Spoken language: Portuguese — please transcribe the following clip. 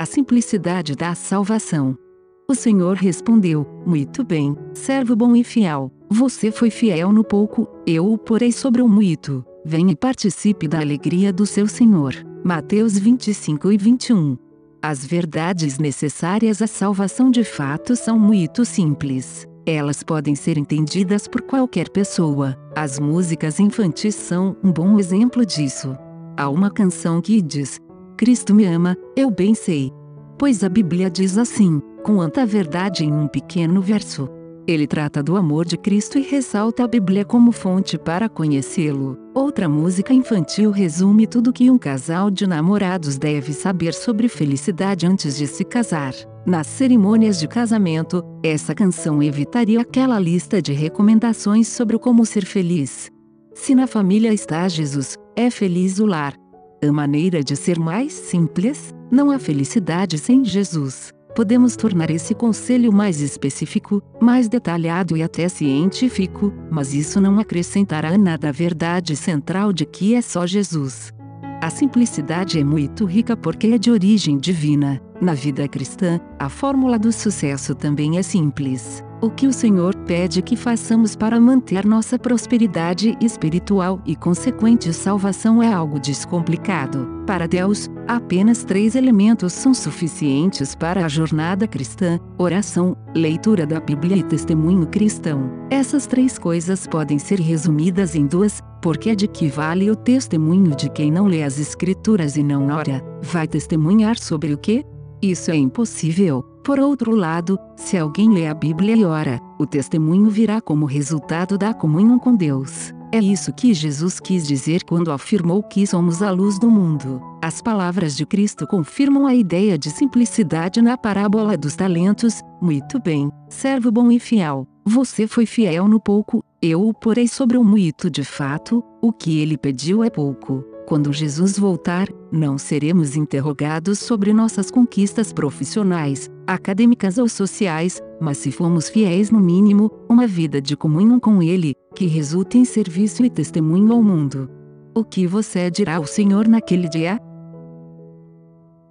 A simplicidade da salvação. O Senhor respondeu: Muito bem, servo bom e fiel. Você foi fiel no pouco, eu o porei sobre o muito. Venha e participe da alegria do seu Senhor. Mateus 25 e 21. As verdades necessárias à salvação de fato são muito simples. Elas podem ser entendidas por qualquer pessoa. As músicas infantis são um bom exemplo disso. Há uma canção que diz: Cristo me ama, eu bem sei. Pois a Bíblia diz assim, com quanta verdade em um pequeno verso. Ele trata do amor de Cristo e ressalta a Bíblia como fonte para conhecê-lo. Outra música infantil resume tudo que um casal de namorados deve saber sobre felicidade antes de se casar. Nas cerimônias de casamento, essa canção evitaria aquela lista de recomendações sobre como ser feliz. Se na família está Jesus, é feliz o lar. A maneira de ser mais simples, não há felicidade sem Jesus. Podemos tornar esse conselho mais específico, mais detalhado e até científico, mas isso não acrescentará nada à verdade central de que é só Jesus. A simplicidade é muito rica porque é de origem divina. Na vida cristã, a fórmula do sucesso também é simples. O que o Senhor pede que façamos para manter nossa prosperidade espiritual e consequente salvação é algo descomplicado. Para Deus, apenas três elementos são suficientes para a jornada cristã: oração, leitura da Bíblia e testemunho cristão. Essas três coisas podem ser resumidas em duas, porque é de que vale o testemunho de quem não lê as Escrituras e não ora? Vai testemunhar sobre o que? Isso é impossível. Por outro lado, se alguém lê a Bíblia e ora, o testemunho virá como resultado da comunhão com Deus. É isso que Jesus quis dizer quando afirmou que somos a luz do mundo. As palavras de Cristo confirmam a ideia de simplicidade na parábola dos talentos. Muito bem, servo bom e fiel. Você foi fiel no pouco, eu o porei sobre o muito de fato, o que ele pediu é pouco. Quando Jesus voltar, não seremos interrogados sobre nossas conquistas profissionais, acadêmicas ou sociais, mas se fomos fiéis no mínimo, uma vida de comunhão com Ele, que resulte em serviço e testemunho ao mundo. O que você dirá ao Senhor naquele dia?